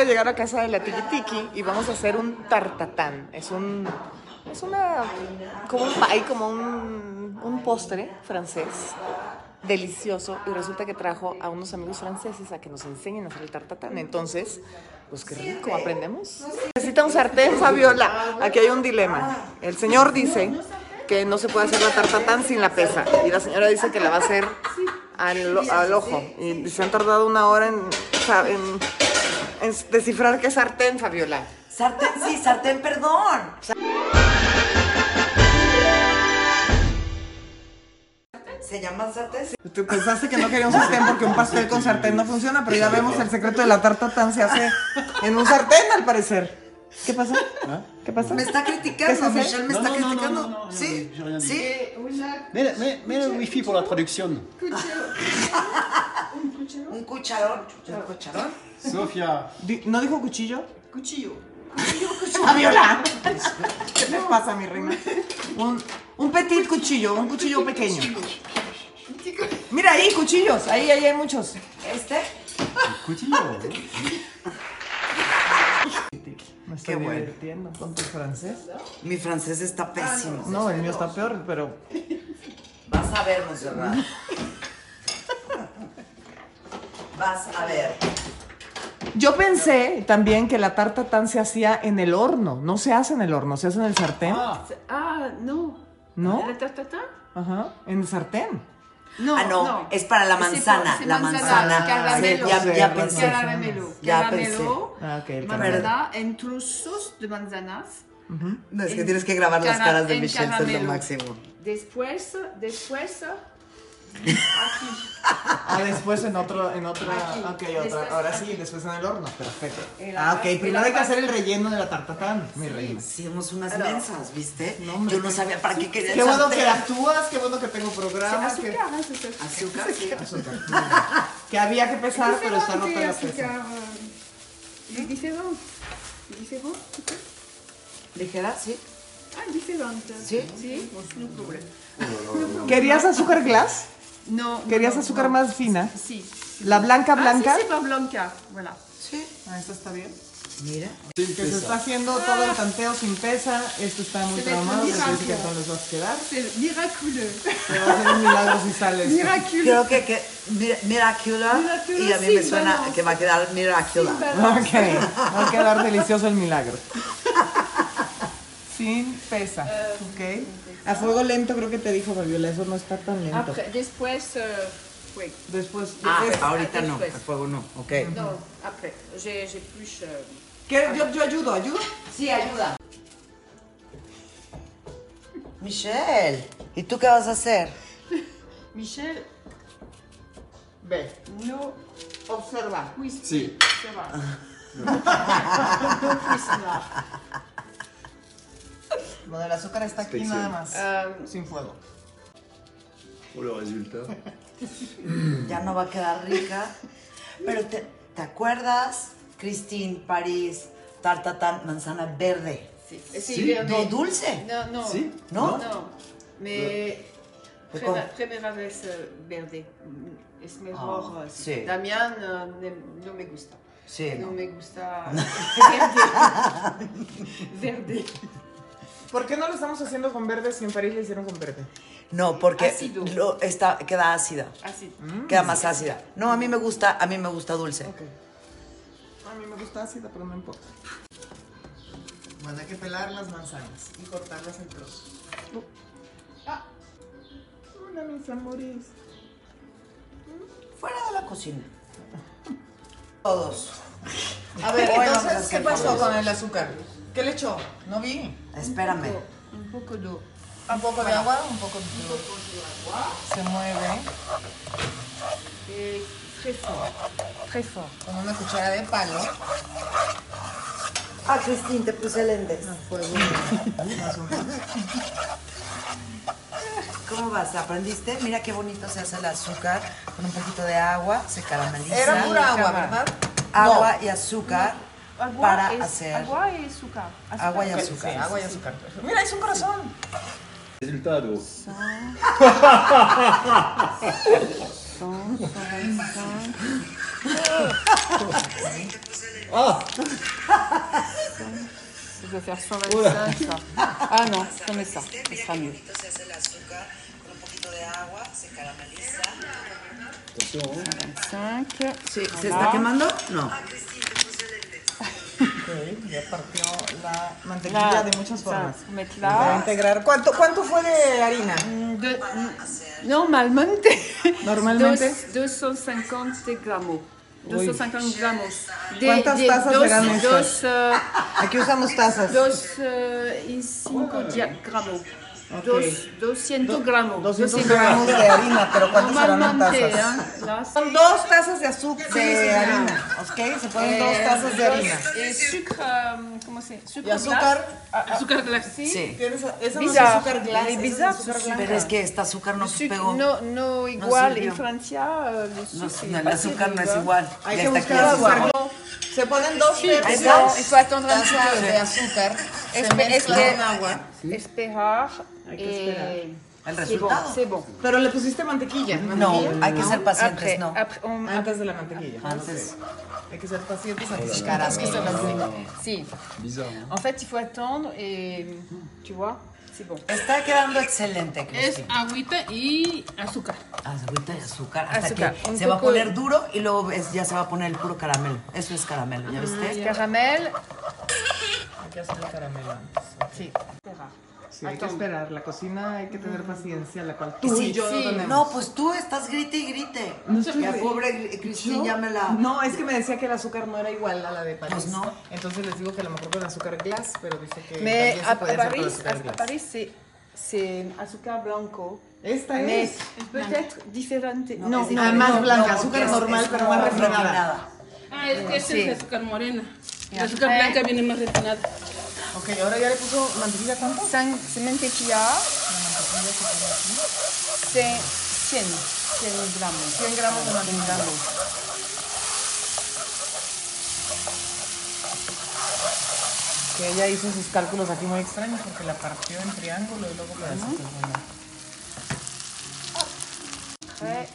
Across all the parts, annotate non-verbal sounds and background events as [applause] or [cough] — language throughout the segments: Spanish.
de llegar a casa de la Tiki Tiki y vamos a hacer un tartatán. Es un. Es una. como un pie, como un, un postre francés. Delicioso. Y resulta que trajo a unos amigos franceses a que nos enseñen a hacer el tartatán. Entonces, pues qué rico, aprendemos. Necesita un sartén, Fabiola. Aquí hay un dilema. El señor dice que no se puede hacer la tartatán sin la pesa. Y la señora dice que la va a hacer al, al ojo. Y se han tardado una hora en, en- en descifrar qué es sartén, Fabiola. Sartén, sí, sartén, perdón. ¿Se llama sartén? Tú pensaste que no quería un sartén porque un pastel con sartén no funciona, pero ya vemos el secreto de la tartatán se hace en un sartén, al parecer. ¿Qué pasa? ¿Qué pasa? Me está ¿Qué criticando? Michelle me No, está no, no, criticando. no, ¿Sí? ¿Sí? Mets, mets- mets le wifi pour la traducción. Un cucharón. Un cucharón. Sofia. Di- ¿No dijo cuchillo? Cuchillo. Fabiola. [laughs] ¿Qué te pasa, mi reina? Un, un petit cuchillo, un cuchillo pequeño. Mira ahí, cuchillos. Ahí, ahí hay muchos. ¿Este? Coutinho. Me estoy Qué bueno. divirtiendo con tu francés. Mi francés está pésimo. No, el mío está peor, pero Vas a ver, Monserrat. Vas a ver. Yo pensé también que la tarta tan se hacía en el horno. No se hace en el horno, se hace en el sartén. Ah, Ah, non. ¿No? La tartatin Ajá, en el sartén. Non, Ah, no, es para la manzana, c'est la manzana. Caramelo. Sí, ya- ya Sí, pensé. Caramelo. Ya Caramelo. Ah, ok, el Manzana en trozos de manzanas. No, es que En tienes que grabar las cara- caras de Michelle, es lo máximo. Después, después, Ah, después en otro, en otra. Ok, otra. Después Ahora sí, después en el horno. Perfecto. Ah, ok. Primero hay que hacer el relleno de la tartatán, mi reina. Somos unas mensas, ¿viste? No, hombre, Yo no sabía para qué quería Qué bueno que actúas, qué bueno que tengo programa. Azúcar. Azúcar, sí. Azúcar. que había que pesar, pero está rota la pesa. euh, différent. Différent Ligera, sí. Ah, différente. Sí. Sí, no problème. ¿Querías azúcar glass? No. ¿Querías no, azúcar no. más fina? Sí. ¿La blanca blanca? Ah, sí, c'est pas blanca. Voilà. Sí. Ah, esta está bien. Mira. Que se está haciendo todo el tanteo sin pesa. Esto está muy traumado. dice que no les vas a quedar. C'est miraculeux. Te va a hacer un milagro si sales. Miraculeux. Creo que, que mir- Miraculous, Miraculous, y a mí sí, me suena que va a quedar Miraculous. Ok, va a quedar delicioso el milagro. Sin pesa. Ok. A fuego lento creo que te dijo Fabiola, eso no está tan lento. Après, después, euh, oui. Después. Ah, es- ahorita no, después. a fuego no, ok. Non, après. J'ai j'ai plus. euh, ¿Qué? Yo, yo ayudo, ayudo. Sí, ayuda. Michelle, ¿y tú qué vas a hacer? [laughs] Michel, Ve, no observa. Sí. Ça va. no cuisiner. Lo del azúcar está aquí Inspección. nada más. Euh, Sin fuego. Pour le résultat. [laughs] Ya no va a quedar rica. Pero te, ¿te acuerdas, Christine, París, tartatán, manzana verde? Si, verde. No, dulce. Non, non. Si ¿No? Non. Mais. Pourquoi Primera, primera vez euh, verde. Mm, Es mejor. Ah, sí. Damián no me gusta. Sí, No no. me gusta [laughs] verde. [laughs] verde. ¿Por qué no lo estamos haciendo con verde si en París le hicieron con verde? No, porque lo- está, queda ácida. Así. Queda más ácida. No, a mí me gusta, a mí me gusta dulce. Ok. A mí me gusta ácida, pero no importa. Bueno, hay que pelar las manzanas y cortarlas en trozos. Ah. Hola, mis amores. Fuera de la cocina. [laughs] Todos. A ver, entonces, ¿qué pasó con el azúcar? ¿Qué le echó? No vi. Espérame. Un poco d'eau. Un poco de agua, un poco de agua. Se mueve Et très fort. Très fort. con una cuchara de palo. Ah, Cristín, te puse lentes. [laughs] Más un poco. ¿Cómo vas? ¿Aprendiste? Mira qué bonito se hace el azúcar con un poquito de agua, se carameliza. Era pura agua. ¿verdad? Agua y azúcar Agua para et- hacer Agua y azúcar. Azúcar. agua y Sí, azúcar. agua y azúcar. Mira, es un corazón. Résultat d'eau. Je vais [laughs] faire 125, ça. Ah non, je mets ça, ce sera mieux. Se se. Attention, hein. 25. Sí, ¿Se está quemando? No. Ok, ya partió la mantequilla Là, de muchas formas. faut mettre Voy a là. integrar. ¿Cuánto, ¿Cuánto fue de harina? De- normalmente, [laughs] Normalmente. dos- 250 gramos. 250 gramos. De, ¿Cuántas de tazas dos, serán estas? dos, eh, Aquí usamos tazas. dos eh, y cinco dia- gramos. Dos, 200 gramos. 200 gramos de harina, pero ¿cuántas serán en Normalmente, tazas? ¿eh? Las- Son dos tazas de azúcar, de harina, ¿ok? Se ponen dos Eh, tazas de harina. Y sucre, um, ¿cómo se ¿Y Sucre azúcar? glass. Azúcar glass, sí. Sí. ¿Tienes, eso no es azúcar glass, Es azúcar. Pero es que este azúcar no se pegó. no, no igual en Francia, eh, No, el pas azúcar no es igual. Hay que está buscar azúcar. Se ponen dos tazas de azúcar, Espe-. Esperar. Hay que et- esperar. El resultado. bon, c'est bon. Pero le pusiste mantequilla. No, mantequilla. hay que ser pacientes, no. après, on, Antes de la mantequilla. Antes. Hay que ser pacientes antes Si. Bizarre. En fait, il faut attendre et tu vois, Está quedando excelente, Es Cristina. agüita y azúcar. Agüita y azúcar. Hasta Azúcar, que un se va a poco- poner duro y luego es- ya se va a poner el puro caramelo. Eso es caramelo, ¿ya viste? Caramel, Hay que hacer el caramelo antes. sí. Sí, hay que esperar. La cocina hay que tener paciencia, la cual tú Sí, y yo sí. no tenemos. No, pues tú estás grite y grite. No estoy La pobre Cristina ya me la... No, es que me decía que el azúcar no era igual a la de París. Pues no. Entonces les digo que a lo mejor con azúcar glass, pero dice que también à, se puede à hacer con Paris, azúcar blanco. Esta es. peut-être différente. No, Non, es Ah, diferente. más No, blanca, no, azúcar es- normal, es pero más refinada. Ah, es que esta Sí. es azúcar morena. La azúcar blanca viene más refinada. Ok, ahora ya le puso mantequilla cuánto? Cinq, c'est mantequilla. C'est 100, 100 gramos. 100 gramos de mantequilla. Que ella hizo sus cálculos aquí muy extraños porque la partió en triángulo y luego. ¿no? Après,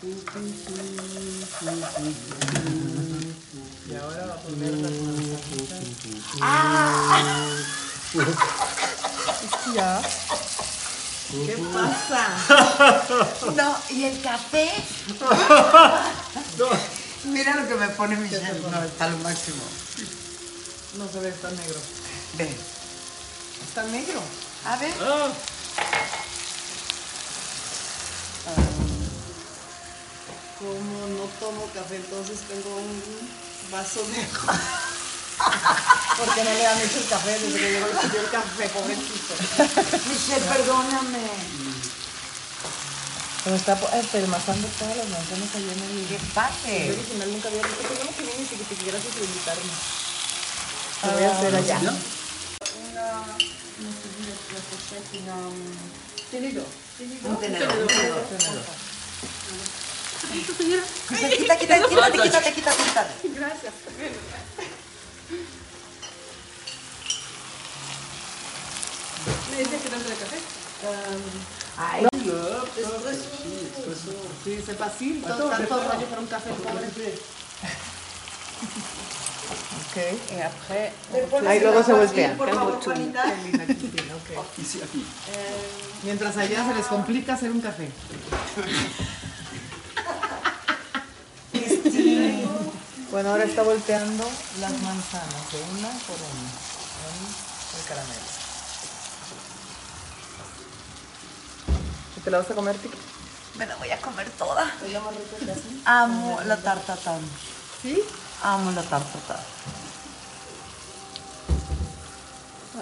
Y ahora va a poner las manzanitas. qu'est-ce ¿Qué pasa? No, ¿y el café? Mira lo que me pone Michelle. No, está lo máximo. No se ve, está negro. Ve. Está negro. A ver. Como no tomo café, entonces tengo un vaso negro. Porque no le han hecho el café desde que llegó le el café, pobrecito. Michelle, perdóname. Pero está pelmazando todas las manzanas allá en el... Qué Yo padre. original nunca había visto. Yo no quería ni siquiera te gracias por invitarme. Lo voy a hacer allá. Una, comment se dit la fourchette Une um, télédo. Un tenedor, un tenedor. señora. Quita, quita, quita, quítate, quítate, quítate, quítate. Gracias. ¿Me dice que tanto de café? Ay, Sí, c'est facile. Tanto, rollo para un café pobre. Ok. Et après, Ahí luego se voltea. por favor, Juanita. Qué [laughs] aquí. Mientras allá se les complica hacer un café. Bueno, ahora está volteando las manzanas de una por una el caramelo. ¿Te la vas a comer, Tiki? Me la voy a comer toda. Es la más rica que hacen. Amo la tarta tan. ¿Sí? Amo la tarta tan.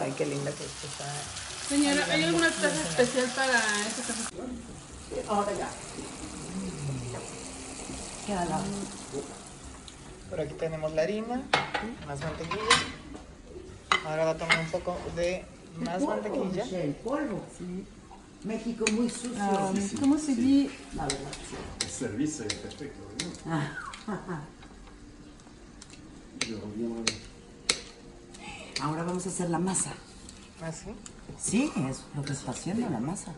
Ay, qué linda que está. Señora, ¿hay alguna taza especial para este café? Ahora ya. Queda la. Por aquí tenemos la harina, más mantequilla. Ahora va a tomar un poco de más mantequilla. El polvo. Sí. México muy sucio. comment se dit Le service est perfect. Je reviendrai. Ahora vamos a hacer la masa. Así. Sí, es lo que está haciendo la masa.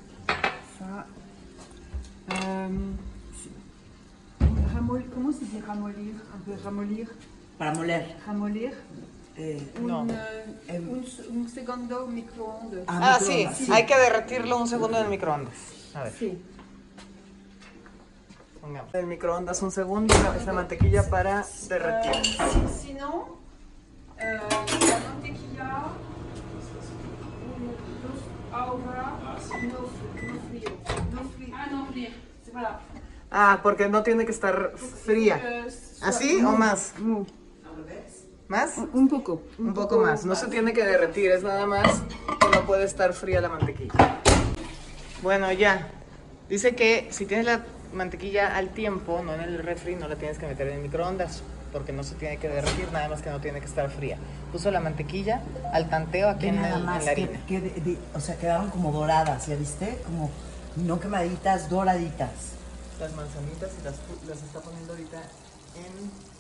ramol- ¿Cómo se dice ramollir? Un peu ramollir. Para moler. Ramollir. Eh, Un, No. eh, un, s- un segundo microondas. Ah, sí, microondas, hay que derretirlo un segundo en el microondas. A ver, Sí. pongamos. El microondas un segundo esa mantequilla para derretir. Eh, si- sinon, eh, la mantequilla, un, dos horas, no, no frío. No frío. Ah, no, fría. Voilà. Ah, porque no tiene que estar fría. Eh, ¿Así o más? no. ¿Más? Un poco. Un poco más. No se tiene que derretir, es nada más que no puede estar fría la mantequilla. Bueno, ya. Dice que si tienes la mantequilla al tiempo, no en el refri, no la tienes que meter en el microondas, porque no se tiene que derretir, nada más que no tiene que estar fría. Puso la mantequilla al tanteo aquí en, nada el- en la harina. que de- o sea, quedaron como doradas, ¿ya viste? Como no quemaditas, doraditas. Las manzanitas y las, las está poniendo ahorita en...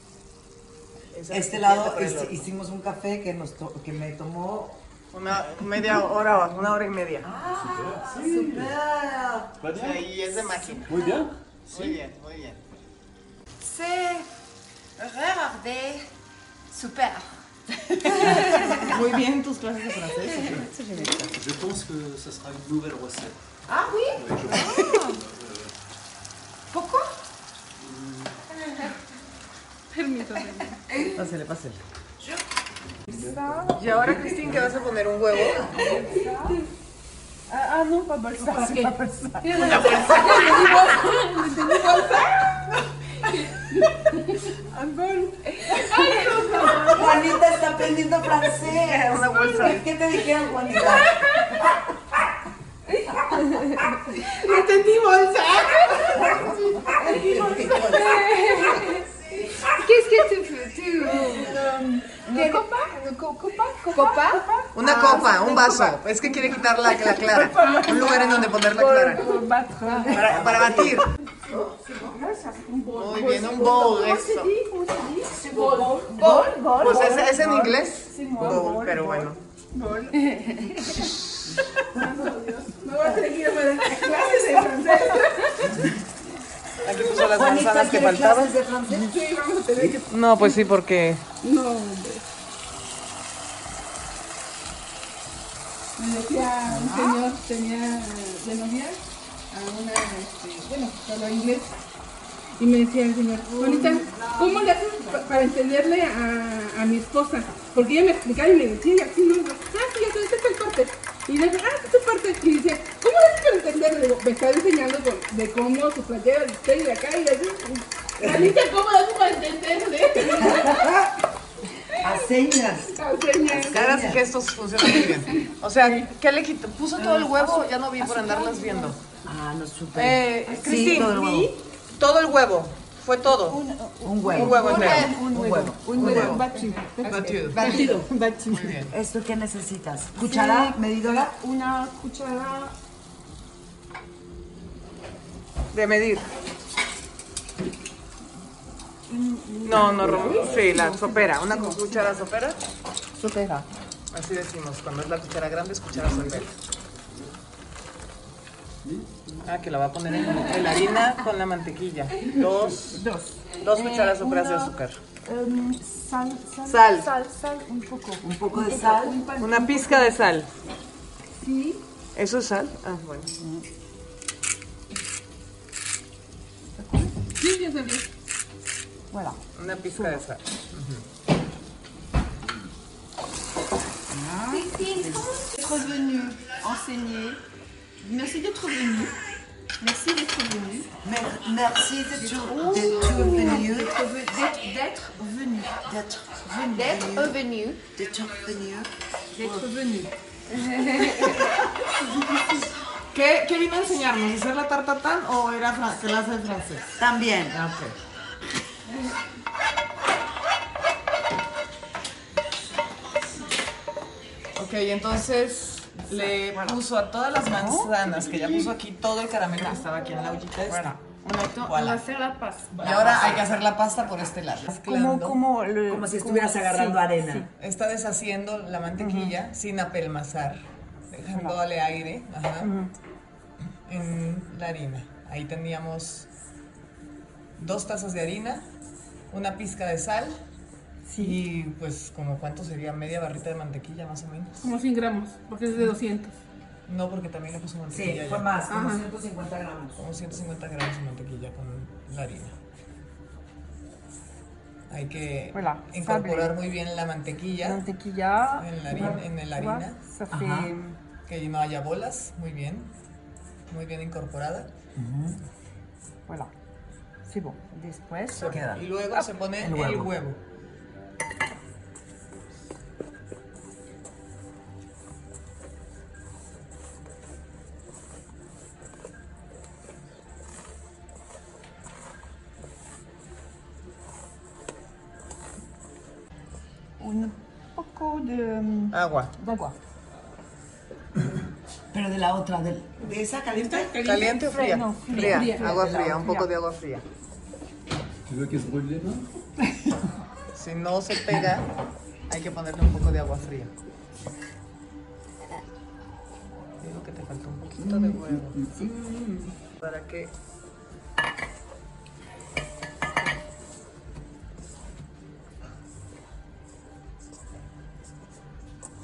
Este lado hicimos un café que, nos to- que me tomó... Una media hora, una hora y media. ¡Super! Pas O sea, y es de máquina. Muy bien. Muy bien, muy bien. C'est regardez super. [laughs] Muy bien tus clases de francés. Je pense que ce sera une nouvelle recette. Ah oui je pense. Pourquoi Permítame. Pásale, pásale. Y ahora, Cristín, que vas a poner un huevo. Ah, ah, no, para bolsa. ok. Juanita está aprendiendo francés. Una bolsa. ¿Qué te dijeron, Juanita? Entendí bolsa. Qu'est-ce que tu Tu. ¿Qué copa? Co- ¿Copa? ¿Copa? Una copa, un vaso. Es que quiere quitar la, la clara. [laughs] Un lugar en donde poner la clara. Para, para batir. Muy bien, un bowl, eso. Pues es, es en inglés. Bowl, pero bueno. [laughs] Me voy a tener que ir a dar [laughs] clases de francés. Puso las Juanita manzanas que faltaban. clases de francés. Sí, vamos a tener que. No, pues sí, porque No, hombre. Me decía un señor, tenía de novia a una, este, bueno, habló inglés. Y me decía el señor, Juanita, ¿cómo le haces pa- para entenderle a, a mi esposa? Porque ella me explicaba y me decía, y así no, ah, sí, esta esta es tu parte. Y le digo, ah, esta parte. Y dice, ¿cómo le haces para entenderle? Le digo, me está enseñando de, de cómo su playera de usted y de acá y así. Juanita, ¿cómo le haces para entenderle? A señas. Enseña. caras y gestos funcionan muy bien. O sea, ¿qué le quitó? ¿Puso todo el huevo? Ya no vi por andarlas viendo. Ah, no supe. Eh, Sí, todo el huevo. todo el huevo. Fue todo. Un huevo. Un huevo entero. Un huevo. Un huevo. Batido. Batido. Muy bien. ¿Esto qué necesitas? ¿Cuchara? ¿Medidora? Una cuchara. De medir. No, no, Rom- sí, la sopera. Una cu- cuchara sopera. Sopera. Así decimos, cuando es la cuchara grande es cuchara sopera. Ah, que la va a poner en, en la harina con la mantequilla. Dos, Dos. dos cucharas soperas de azúcar. Um, sal, sal, Sal. sal, sal, un poco. Un poco de sal. Una pizca de sal. Sí. ¿Eso es sal? Ah, bueno. Sí, ya sabía. Voilà. Una pizca de sal. Christine, comment d'être venue enseigner Merci d'être venue. Merci d'être venue. Mer- Merci d'être venu. D'être ve- d'être- venue. D'être venu. D'être venue. [laughs] ¿Qué, ¿Qué vino a enseñarnos? ¿Hacer la tarta tan o era clase de francés? También. Ah, ok. Ok, entonces le puso a todas las manzanas que ya puso aquí todo el caramelo que estaba aquí en la ollita esta. Hacer la pasta. Y ahora hay que hacer la pasta por este lado. Como, como, como si estuvieras agarrando arena. Está deshaciendo la mantequilla sin apelmazar, dejándole aire ajá, en la harina. Ahí teníamos dos tazas de harina, una pizca de sal y pues como cuánto sería media barrita de mantequilla más o menos. Como 100 gramos, porque es de 200. No, porque también le puso mantequilla. Sí, ya. fue más, como Ajá. 150 gramos. Como 150 gramos de mantequilla con la harina. Hay que incorporar sable. muy bien la mantequilla Mantequilla. en la harina. En la harina. Ajá. Que no haya bolas, muy bien. Muy bien incorporada. Bon. Después. Se queda. Y luego se pone el el huevo. Un poco de. Agua. Pero de la otra, del- de esa caliente. ¿Caliente o fría? No, fría. fría. Agua Fría. fría, un poco de agua fría. Se brûle les mains Si no se pega, hay que ponerle un poco de agua fría. Digo que te falta un poquito de huevo. Para que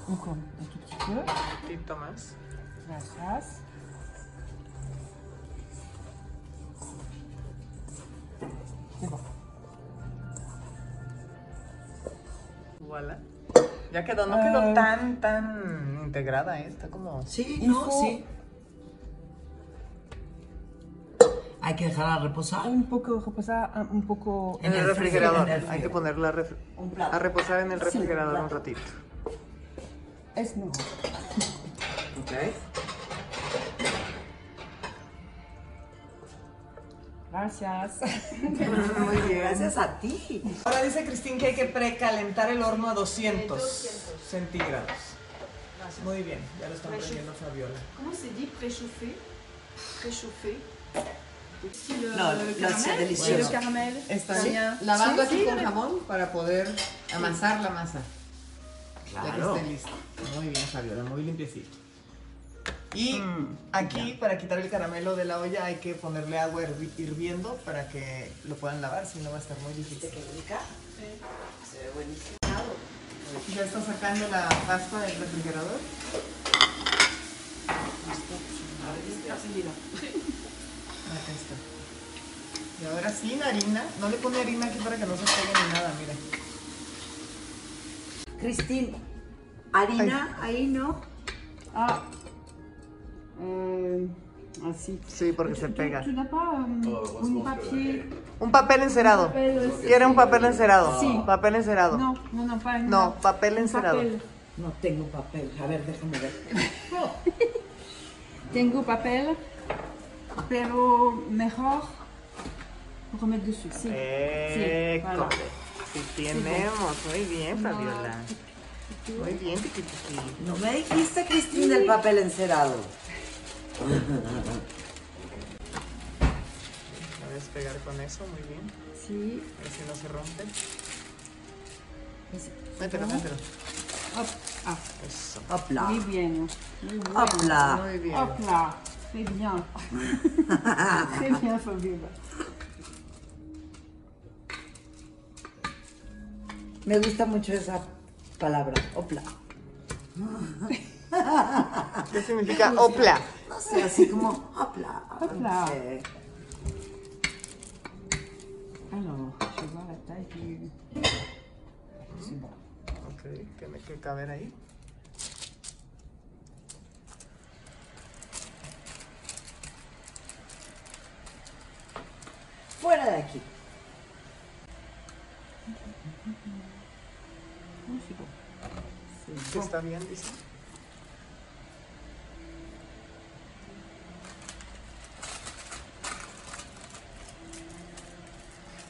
un poquito más. Gracias. Voilà. Ya quedó, no quedó tan, tan integrada, ¿eh? Está como... Sí, no, sí. Hay que dejarla reposar. Un poco reposar, un, un poco. En el el refrigerador. frío, en el Hay que ponerla a, ref- a reposar en el Sí, refrigerador un ratito. Es mejor. Ok. Gracias. [laughs] Muy bien. Gracias a ti. Ahora dice Cristín que hay que precalentar el horno a 200 centígrados. Muy bien, ya lo están prendiendo Fabiola. Comment c'est dit Préchauffé Préchauffé. Si le, No, le no, caramel, c'est délicieux. et le caramel, Está vient- lavando Sí, aquí sí, con jabón para poder amasar la masa. Ya que Claro. esté lista. Muy bien, Fabiola, muy limpiecito. Y aquí, para quitar el caramelo de la olla, hay que ponerle agua hirvi- hirviendo para que lo puedan lavar, si no va a estar muy difícil. Se ve buenísimo. Ya está sacando la pasta del refrigerador. Acá está. Y ahora sin harina. No le pone harina aquí para que no se pegue ni nada, mira. Cristín, harina ahí no. Ah. Euh, así. Sí, porque se pega. Tu pas euh, un papier Un papel encerado. papel, ¿Quiere un papel encerado? Sí. Papel encerado. No, no, no, pas No, papel un encerado. papel. No tengo papel. A ver, déjame ver. [laughs] Tengo papel, pero mejor remettre dessus. Sí. Eco. voilà. Sí tenemos. Muy bien, Fabiola. Muy bien, tiqui tiqui. No me dijiste, Cristín, del papel encerado. A despegar con eso, muy bien. Sí. A ver si no se rompe. Mételo, mételo. Ah, Eso. Hopla. muy bien. Muy bueno. Hopla. Muy bien. Hop là. C'est bien. [laughs] C'est bien, Fabiola. Me gusta mucho esa palabra. Hopla. ¿Qué significa opla? Así como hopla. Hopla. Sé. Alors, je vois la taille du. C'est bon. Ok, tiene que caber ahí. Fuera de aquí. Está bien, dice.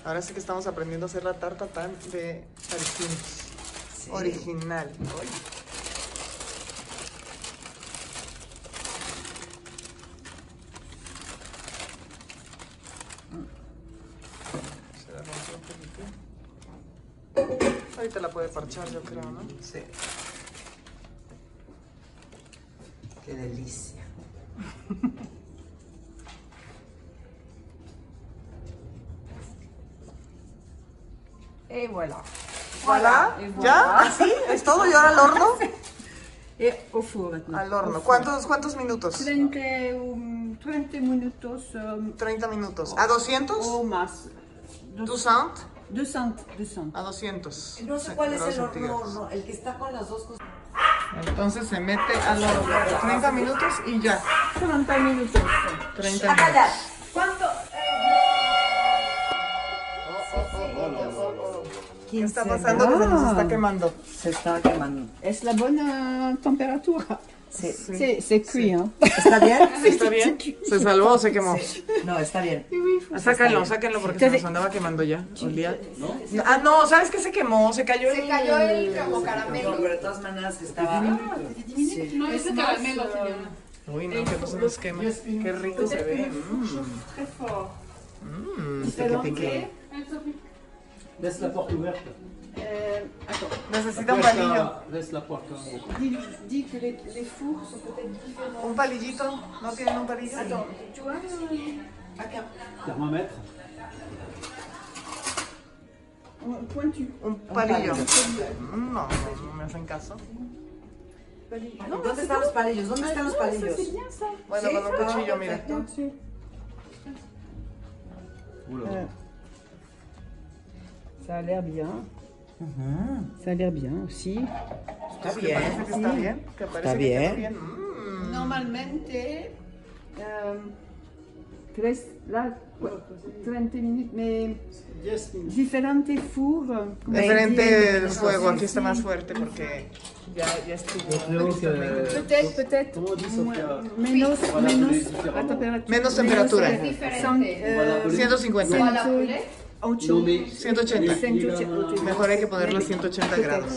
Ahora sí que estamos aprendiendo a hacer la tarta tan de parisinos. Original. Oye. Se la rompió un poquito. Ahorita la puede parchar, yo creo, ¿no? Sí. Qué delicia. [laughs] Et voilà. Voilà. Et ¿Ya? voilà. ¿Así? ¿Es todo? ¿Y ahora al horno? [laughs] Et au four maintenant. Al horno. ¿Cuántos, cuántos minutos? 30, um, 30 minutos um, 30 minutos. ¿A 200? au max. 200? 200, 200. A 200. No sé cuál es el horno, el que está con las dos cosas. Entonces se mete al horno 30 minutos y ya. 30 minutos. 30 A callar. minutos. ¿Qué está pasando? Que se nos está quemando. Se está quemando. Est-ce la bonne euh, température Sí. C'est c'est cuit, hein ¿Está bien? [laughs] ¿Está bien? ¿Se salvó o se quemó? No, está bien. Sáquenlo, sáquenlo porque se nos andaba quemando ya. Olía. Ah, no, ¿sabes qué se quemó? Se cayó Se el... cayó el como No, caramelo. pero de todas maneras estaba. Sí. No, es caramelo, señora. Uy, no, que no se nos quema. Qué rico se ve. Mm. Très fort. Mm, Différent. tiqui-tiqui. Laisse la porte ouverte. Euh, attends, Necesita un Laisse palillo. la- Laisse la porte ouverte. dis, dis que les, les fours sont peut-être différents. ¿Un palillito? ¿No tienen un palillo? Attends, tu vois euh, acá, Thermomètre. un pointu. Un palillo. Mm, No, no, no me hacen caso. ¿Dónde están los palillos? ¿Dónde están los palillos? C'est bien ça. Bueno, con un cuchillo, mira. Oula. Ça a l'air bien. Ça a l'air bien aussi. Está parece bien. que está bien. Que parece Está que quedó bien. Mm. Normalmente, euh, tres, là, quoi, 30 minutes, mais 10 minutes. diferentes fours. como Diferente decir, el fuego, aquí está sí. más fuerte porque ya, ya estuvo. Peut-être, peut-être. Dit, Sophia Menos, menos la. Menos temperatura. Menos, Diferente. cent- On va euh, l'appeler- 150. ¿O a la puré? ocho. Non, mais 180. 180. Mejor hay que ponerlo a 180 grados.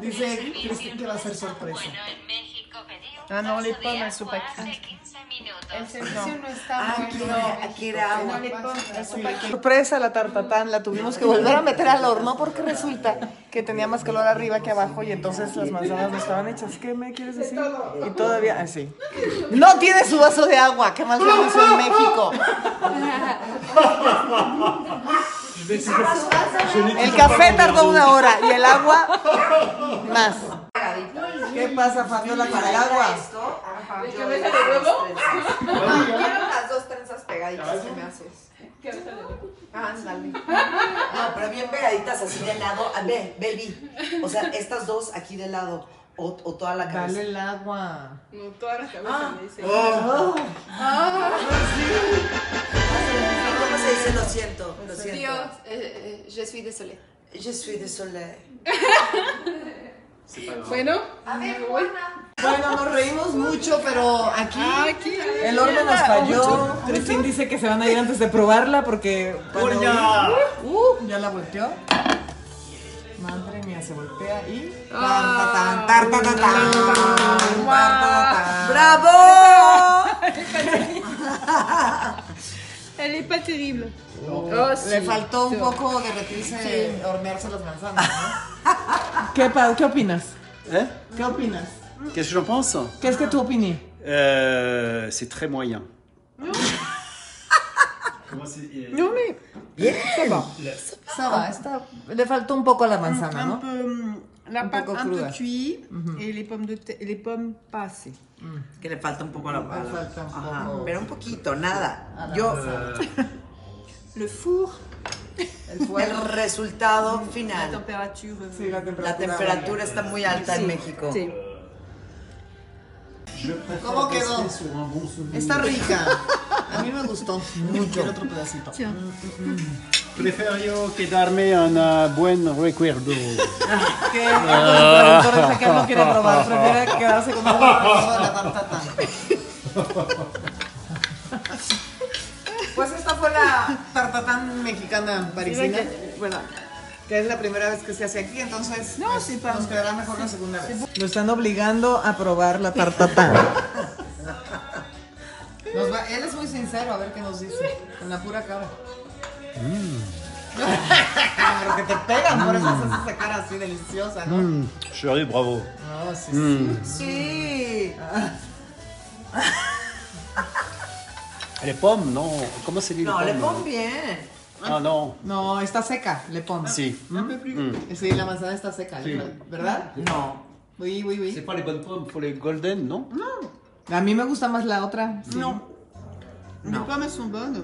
Dice que va a ser sorpresa. Ah pommes, elles sont pas cuites. El servicio no está Ah, aquí, bueno. aquí era agua. No. Sorpresa la tartatán, la tuvimos que volver a meter al horno porque resulta que tenía más calor arriba que abajo y entonces las manzanas no estaban hechas. ¿Qué me quieres decir? Y todavía, así. No tiene su vaso de agua, qué mal servicio en México. [laughs] El café tardó una hora y el agua más. ¿Qué pasa, Fabiola, con el agua? ¿De cabeza de huevo? No, quiero las dos trenzas pegaditas que me haces. Ándale. No, pero bien pegaditas así de lado. A ver, baby. O sea, estas dos aquí de lado. O, o toda la cabeza. Dale el agua. No, toda la cabeza me dice. Oh. ¿Cómo se dice? Lo siento. Lo siento. Dios, eh, eh, je suis désolée. Je suis [laughs] Bueno, A ver, Juana. Bueno, nos reímos mucho, pero aquí, el horno nos falló. Cristín dice que se van a ir antes de probarla porque... a oír- Uh, ya la volteó. Madre mía, se voltea y... ¡Bravo! Elle est pas terrible. Le faltó un poco derretirse, hornearse las manzanas, ¿no? [laughs] ¿Qué, pa- ¿Qué opinas? ¿Qué opinas? Qu'est-ce que j'en pense ¿Qué es que tu opinas? Euh, C'est très moyen. Comment c'est euh, No me... Ça va, está... Le faltó un poco la manzana, un ¿no? peu, hum, la Un pâte poco un peu cruda. cuite et les pommes de les pommes. Que le falta un poco la Le falta un Ajá, poco. pero un poquito, nada. Yo, [laughs] Le four, El resultado la final. température. euh, Sí, la temperatura. La temperatura está muy alta en México. sí. Rester quedó? Está rica. [laughs] A mí me gustó mucho. Quiero otro pedacito. Tiens. Prefiero quedarme en un buen recuerdo. Que el productor que él no quiere probar, prefiere quedarse con un recuerdo de la tartatán. Pues esta fue la tartatán mexicana parisina. Voilà. Que es la primera vez que se hace aquí, entonces No, pues, sí, pa- nos quedará mejor la segunda vez. Lo están obligando a probar la tartatán. Nos va- él es muy sincero, a ver qué nos dice, con la pura cara. Pero que te pegan, por eso haces esa cara así deliciosa, ¿no? Mm, chérie, bravo. No, sí, Mm. sí. Sí. Les pommes, non Comment c'est dit No, les le pommes pon bien. Ah non. No, está seca, le. Si. Sí, la manzana está seca, Sí. ¿verdad? No. Oui, oui, C'est oui. pas les bonnes pommes, faut les golden, non A mí me gusta más la otra. sí. No. Les pommes sont bonnes.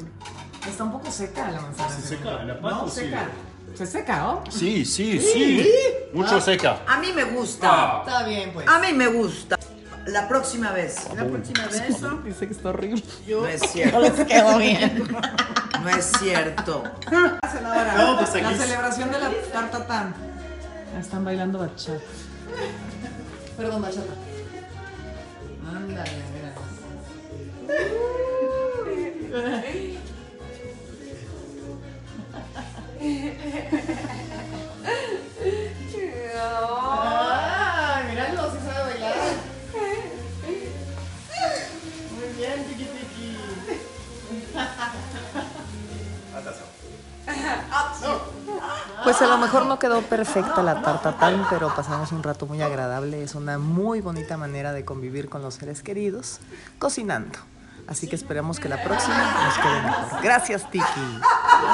Está un poco seca la manzana. Sí. seca, la pâte No, seca. Se seca, ¿oh? Si, si, si. Mucho seca. A mí me gusta. Está bien, pues. A mí me gusta. La próxima vez. La próxima vez. Dice que está horrible. No es cierto. les quedó bien. No es cierto. No, pues aquí la celebración de la tartatán. Están bailando bachata. Perdón, bachata. Ándale, Sí sabe bailar. Muy bien, tiki tiki. Pues a lo mejor no quedó perfecta la tartatán, pero pasamos un rato muy agradable. Es una muy bonita manera de convivir con los seres queridos cocinando. Así que esperemos que la próxima nos quede mejor. Gracias, Tiki.